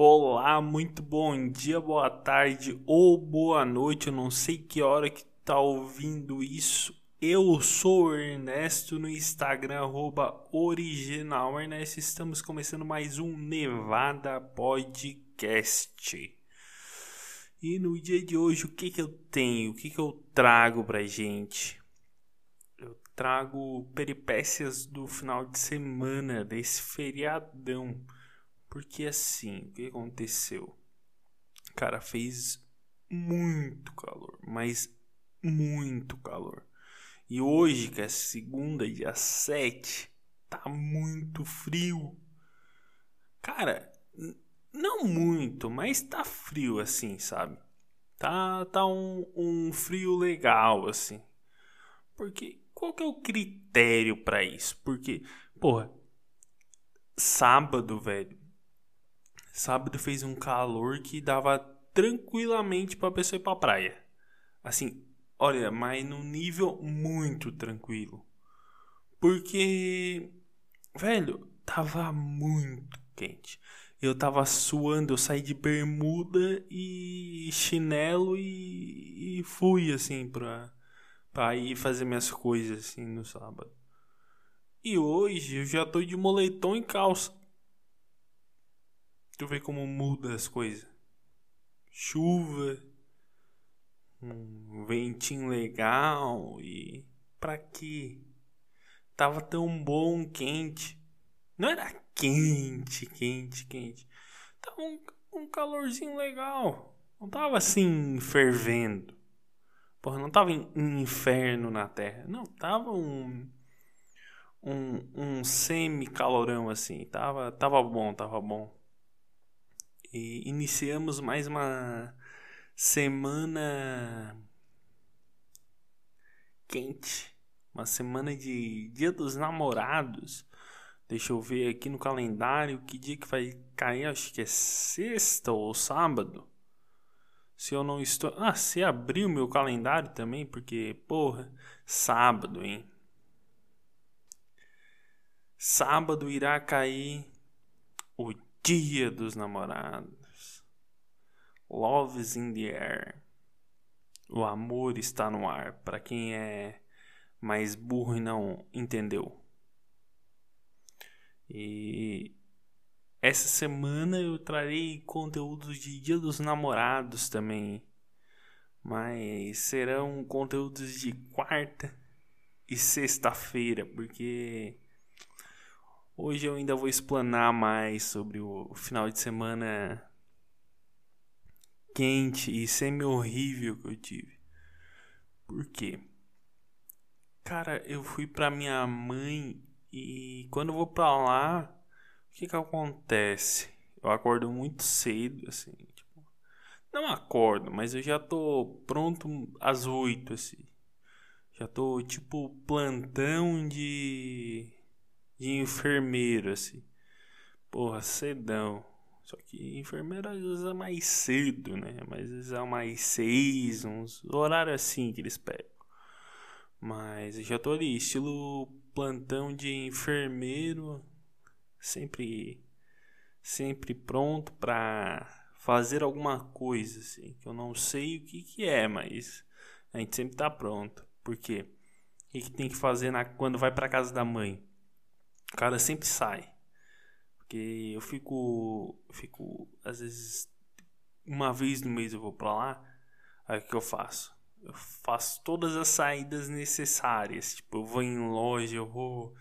Olá, muito bom dia, boa tarde ou boa noite. Eu não sei que hora que tá ouvindo isso. Eu sou o Ernesto no Instagram, arroba original Ernesto. Estamos começando mais um Nevada Podcast. E no dia de hoje, o que que eu tenho? O que que eu trago pra gente? Eu trago peripécias do final de semana, desse feriadão. Porque assim, o que aconteceu? Cara, fez muito calor, mas muito calor. E hoje, que é segunda, dia 7, tá muito frio. Cara, não muito, mas tá frio assim, sabe? Tá, tá um, um frio legal assim. Porque qual que é o critério para isso? Porque, porra, sábado, velho, Sábado fez um calor que dava tranquilamente para pessoa ir pra praia. Assim, olha, mas num nível muito tranquilo. Porque, velho, tava muito quente. Eu tava suando, eu saí de bermuda e chinelo e, e fui assim pra, pra ir fazer minhas coisas assim no sábado. E hoje eu já tô de moletom e calça. Tu vê como muda as coisas. Chuva, um ventinho legal e pra quê? Tava tão bom, quente. Não era quente, quente, quente. Tava um, um calorzinho legal. Não tava assim fervendo. Porra, não tava em, em inferno na terra. Não, tava um um, um semi-calorão assim. Tava, tava bom, tava bom. E iniciamos mais uma semana quente, uma semana de Dia dos Namorados. Deixa eu ver aqui no calendário que dia que vai cair, acho que é sexta ou sábado. Se eu não estou. Ah, você abriu meu calendário também, porque, porra, sábado, hein? Sábado irá cair o Dia dos Namorados. Love is in the air. O amor está no ar. Para quem é mais burro e não entendeu. E essa semana eu trarei conteúdos de Dia dos Namorados também. Mas serão conteúdos de quarta e sexta-feira, porque Hoje eu ainda vou explanar mais sobre o final de semana quente e semi-horrível que eu tive. Por quê? Cara, eu fui pra minha mãe e quando eu vou pra lá, o que que acontece? Eu acordo muito cedo, assim, tipo, não acordo, mas eu já tô pronto às oito, assim. Já tô tipo plantão de de enfermeiro, assim. Porra, cedão. Só que enfermeiro às vezes é mais cedo, né? Mas às vezes é mais seis, uns horários assim que eles pegam. Mas eu já tô ali, estilo plantão de enfermeiro, sempre sempre pronto para fazer alguma coisa assim, que eu não sei o que que é, mas a gente sempre tá pronto. Por quê? O que, que tem que fazer na, quando vai para casa da mãe? O cara sempre sai. Porque eu fico. fico. Às vezes. Uma vez no mês eu vou pra lá. Aí o que eu faço? Eu faço todas as saídas necessárias. Tipo, eu vou em loja, eu vou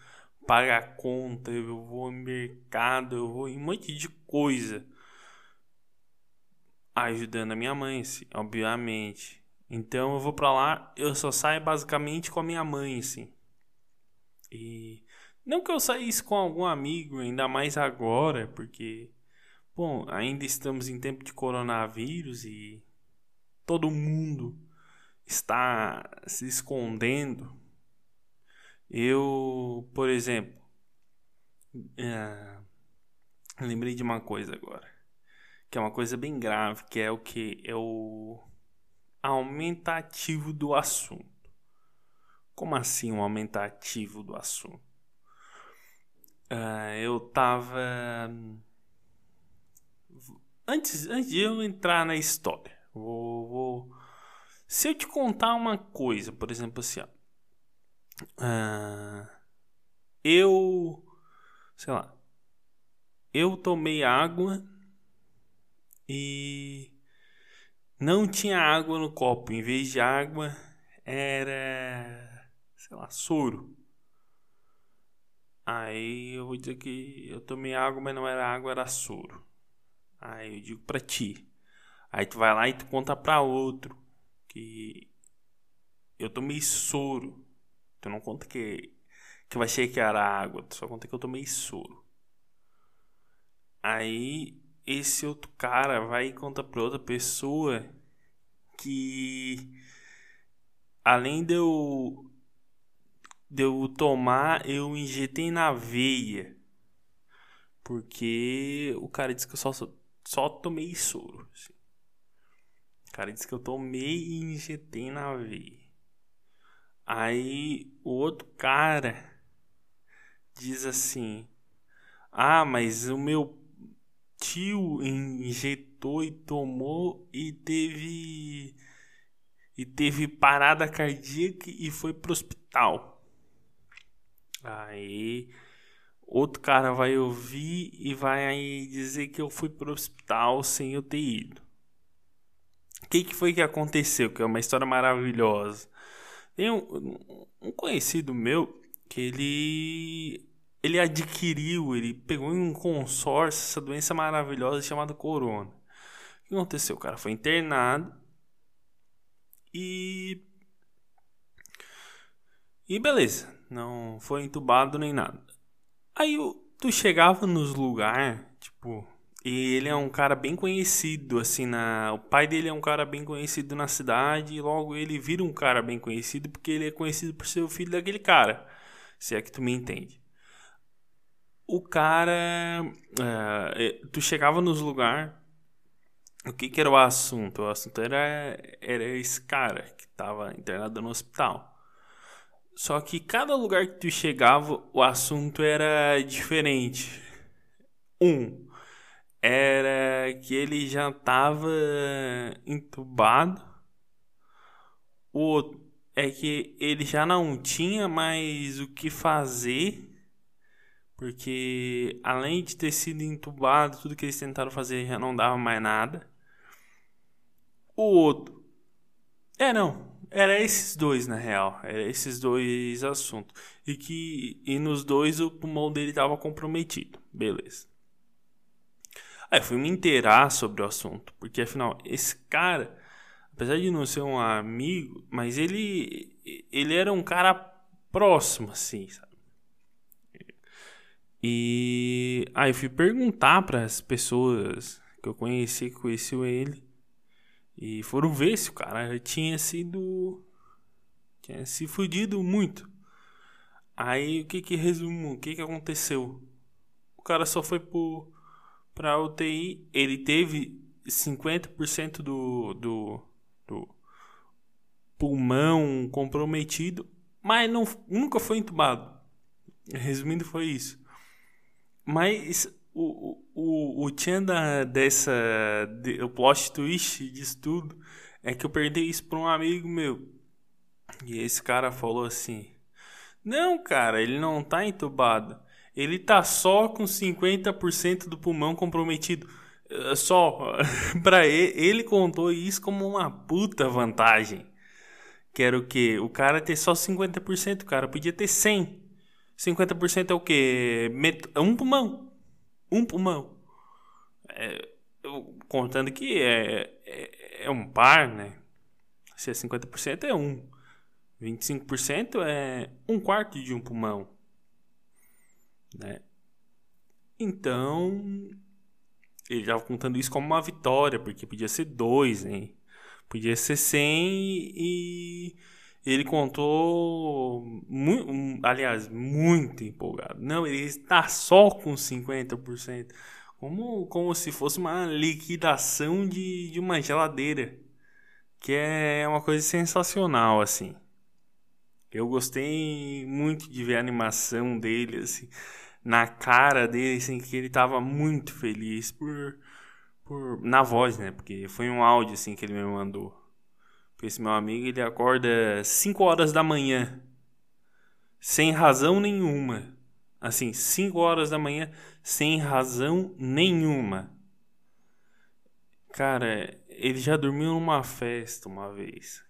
pagar conta, eu vou em mercado, eu vou em um monte de coisa. Ajudando a minha mãe, sim, obviamente. Então eu vou pra lá, eu só saio basicamente com a minha mãe, assim. E não que eu saísse com algum amigo, ainda mais agora, porque, bom, ainda estamos em tempo de coronavírus e todo mundo está se escondendo. Eu, por exemplo, é, lembrei de uma coisa agora, que é uma coisa bem grave, que é o que é o aumentativo do assunto. Como assim um aumentativo do assunto? Uh, eu tava. antes, antes de eu entrar na história, vou, vou se eu te contar uma coisa, por exemplo, assim, ó, uh, eu, sei lá, eu tomei água e não tinha água no copo, em vez de água era, sei lá, soro. Aí eu vou dizer que eu tomei água, mas não era água, era soro. Aí eu digo pra ti. Aí tu vai lá e tu conta pra outro que eu tomei soro. Tu não conta que, que vai ser que era água, tu só conta que eu tomei soro. Aí esse outro cara vai e conta pra outra pessoa que além de eu eu tomar, eu injetei na veia. Porque o cara disse que eu só, só tomei soro. Assim cara disse que eu tomei e injetei na veia. Aí o outro cara diz assim: Ah, mas o meu tio injetou e tomou e teve e teve parada cardíaca e foi pro hospital. Aí outro cara vai ouvir e vai dizer que eu fui pro hospital sem eu ter ido. O que, que foi que aconteceu? Que é uma história maravilhosa. Tem um, um conhecido meu que ele ele adquiriu, ele pegou em um consórcio essa doença maravilhosa chamada corona. O que aconteceu? O cara foi internado e e beleza, não foi entubado nem nada. Aí tu chegava nos lugares, tipo, e ele é um cara bem conhecido, assim, na... O pai dele é um cara bem conhecido na cidade e logo ele vira um cara bem conhecido porque ele é conhecido por ser o filho daquele cara. Se é que tu me entende. O cara... Uh, tu chegava nos lugares... O que, que era o assunto? O assunto era, era esse cara que estava internado no hospital. Só que cada lugar que tu chegava, o assunto era diferente. Um, era que ele já estava entubado. O outro é que ele já não tinha mais o que fazer. Porque além de ter sido entubado, tudo que eles tentaram fazer já não dava mais nada. O outro. É, não. Era esses dois, na real. Era esses dois assuntos. E que e nos dois o pulmão dele estava comprometido. Beleza. Aí fui me inteirar sobre o assunto, porque afinal, esse cara, apesar de não ser um amigo, mas ele ele era um cara próximo assim, sabe? E aí fui perguntar para as pessoas que eu conheci, que conheciam ele, e foram ver se o cara tinha sido tinha se fudido muito. Aí o que que resumo, o que que aconteceu? O cara só foi por para a UTI, ele teve 50% do, do, do pulmão comprometido, mas não, nunca foi entubado. Resumindo, foi isso. Mas o, o, o tchan da, dessa. De, o plot twist disso tudo é que eu perdi isso para um amigo meu. E esse cara falou assim: Não, cara, ele não tá entubado ele tá só com 50% do pulmão comprometido. Eh, só. para ele, ele contou isso como uma puta vantagem. Que era o quê? O cara ter só 50%, o cara podia ter 100. 50% é o quê? Met... Um pulmão. Um pulmão. É, contando que é, é, é, um par, né? Se é 50% é um. 25% é um quarto de um pulmão né? Então, ele estava contando isso como uma vitória, porque podia ser dois, né? Podia ser 100 e ele contou, muito, aliás, muito empolgado. Não, ele está só com 50%, como, como se fosse uma liquidação de, de uma geladeira, que é uma coisa sensacional, assim. Eu gostei muito de ver a animação dele, assim, na cara dele, assim, que ele tava muito feliz por, por na voz, né? Porque foi um áudio assim que ele me mandou. Esse meu amigo, ele acorda 5 horas da manhã. Sem razão nenhuma. Assim, 5 horas da manhã sem razão nenhuma. Cara, ele já dormiu numa festa uma vez.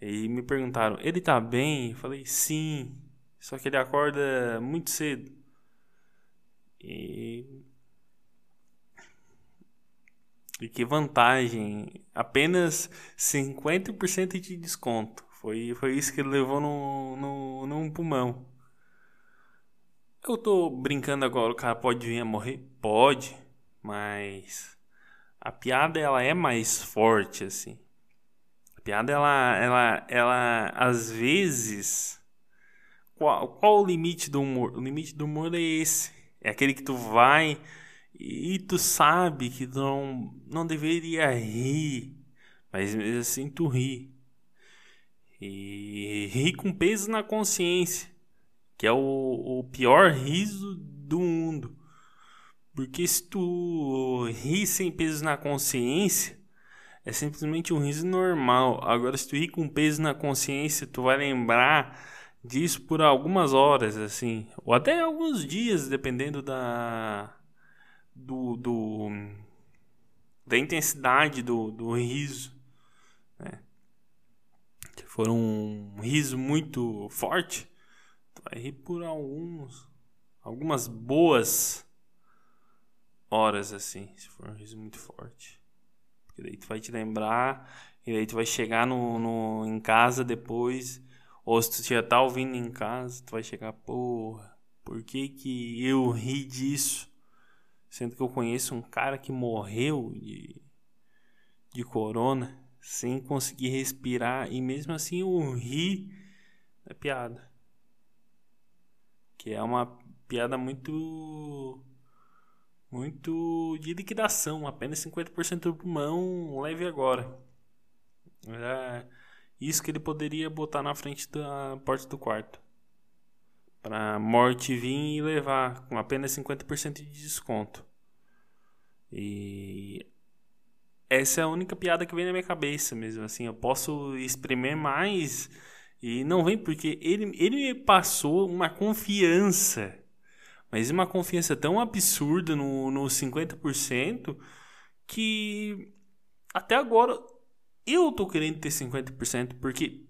E me perguntaram, ele tá bem? Eu falei, sim. Só que ele acorda muito cedo. E. E que vantagem! Apenas 50% de desconto. Foi, foi isso que ele levou no, no, num pulmão. Eu tô brincando agora, o cara pode vir a morrer? Pode, mas a piada ela é mais forte assim. A piada ela ela ela às vezes qual, qual o limite do humor? O limite do humor é esse. É aquele que tu vai e tu sabe que tu não não deveria rir, mas mesmo assim tu ri. E ri com peso na consciência, que é o, o pior riso do mundo. Porque se tu ri sem peso na consciência, é simplesmente um riso normal. Agora, se tu ri com peso na consciência, tu vai lembrar disso por algumas horas, assim, ou até alguns dias, dependendo da do, do da intensidade do, do riso, né? Se for um riso muito forte, tu vai rir por alguns algumas boas horas, assim, se for um riso muito forte. Porque daí tu vai te lembrar, e daí tu vai chegar no, no, em casa depois, ou se tu já tá ouvindo em casa, tu vai chegar, porra, por que que eu ri disso? Sendo que eu conheço um cara que morreu de, de corona sem conseguir respirar e mesmo assim eu ri da piada. Que é uma piada muito muito de liquidação, apenas 50% do pulmão leve agora. Era isso que ele poderia botar na frente da porta do quarto. Para morte vir e levar com apenas 50% de desconto. E essa é a única piada que vem na minha cabeça mesmo, assim, eu posso exprimir mais e não vem porque ele, ele me passou uma confiança mas uma confiança tão absurda no, no 50% que até agora eu tô querendo ter 50% porque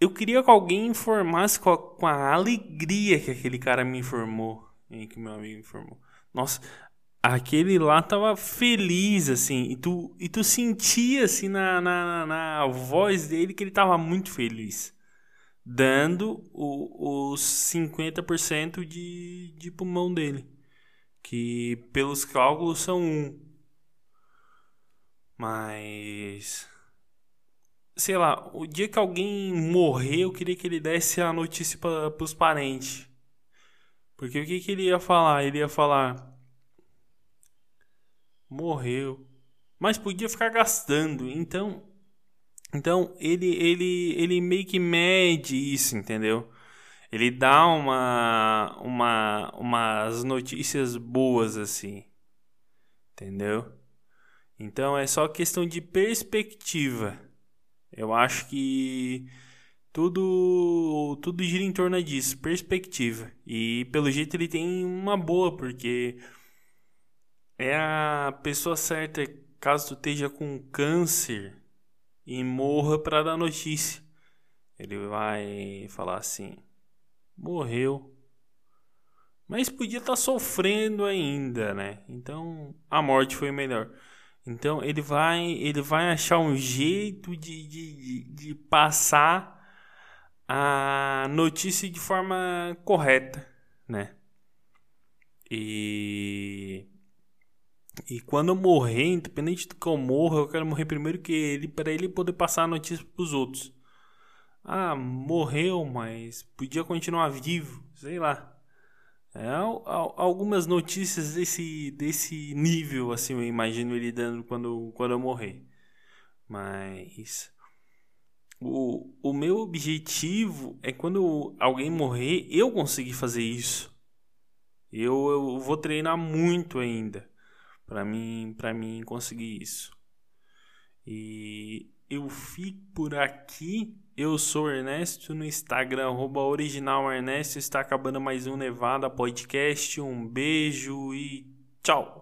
eu queria que alguém informasse com a, com a alegria que aquele cara me informou, que meu amigo me informou. Nossa, aquele lá tava feliz, assim, e tu, e tu sentia, assim, na, na, na voz dele que ele tava muito feliz dando os 50% de, de pulmão dele, que pelos cálculos são um. Mas sei lá, o dia que alguém morrer, eu queria que ele desse a notícia para os parentes. Porque o que, que ele ia falar? Ele ia falar: morreu. Mas podia ficar gastando. Então, então ele, ele, ele meio que mede isso, entendeu? Ele dá uma, uma, umas notícias boas assim, entendeu? Então é só questão de perspectiva. Eu acho que tudo tudo gira em torno disso, perspectiva. E pelo jeito ele tem uma boa, porque é a pessoa certa caso tu esteja com câncer e morra para dar notícia. Ele vai falar assim: morreu. Mas podia estar tá sofrendo ainda, né? Então a morte foi melhor. Então ele vai, ele vai achar um jeito de, de, de, passar a notícia de forma correta, né? E e quando eu morrer, independente do que eu morra, eu quero morrer primeiro que ele, para ele poder passar a notícia para os outros. Ah, morreu, mas podia continuar vivo, sei lá. É, algumas notícias desse, desse nível, assim, eu imagino ele dando quando, quando eu morrer. Mas o, o meu objetivo é quando alguém morrer, eu conseguir fazer isso. Eu, eu vou treinar muito ainda para mim, para mim conseguir isso. E eu fico por aqui. Eu sou Ernesto no Instagram, arroba original Ernesto. Está acabando mais um Nevada Podcast. Um beijo e tchau!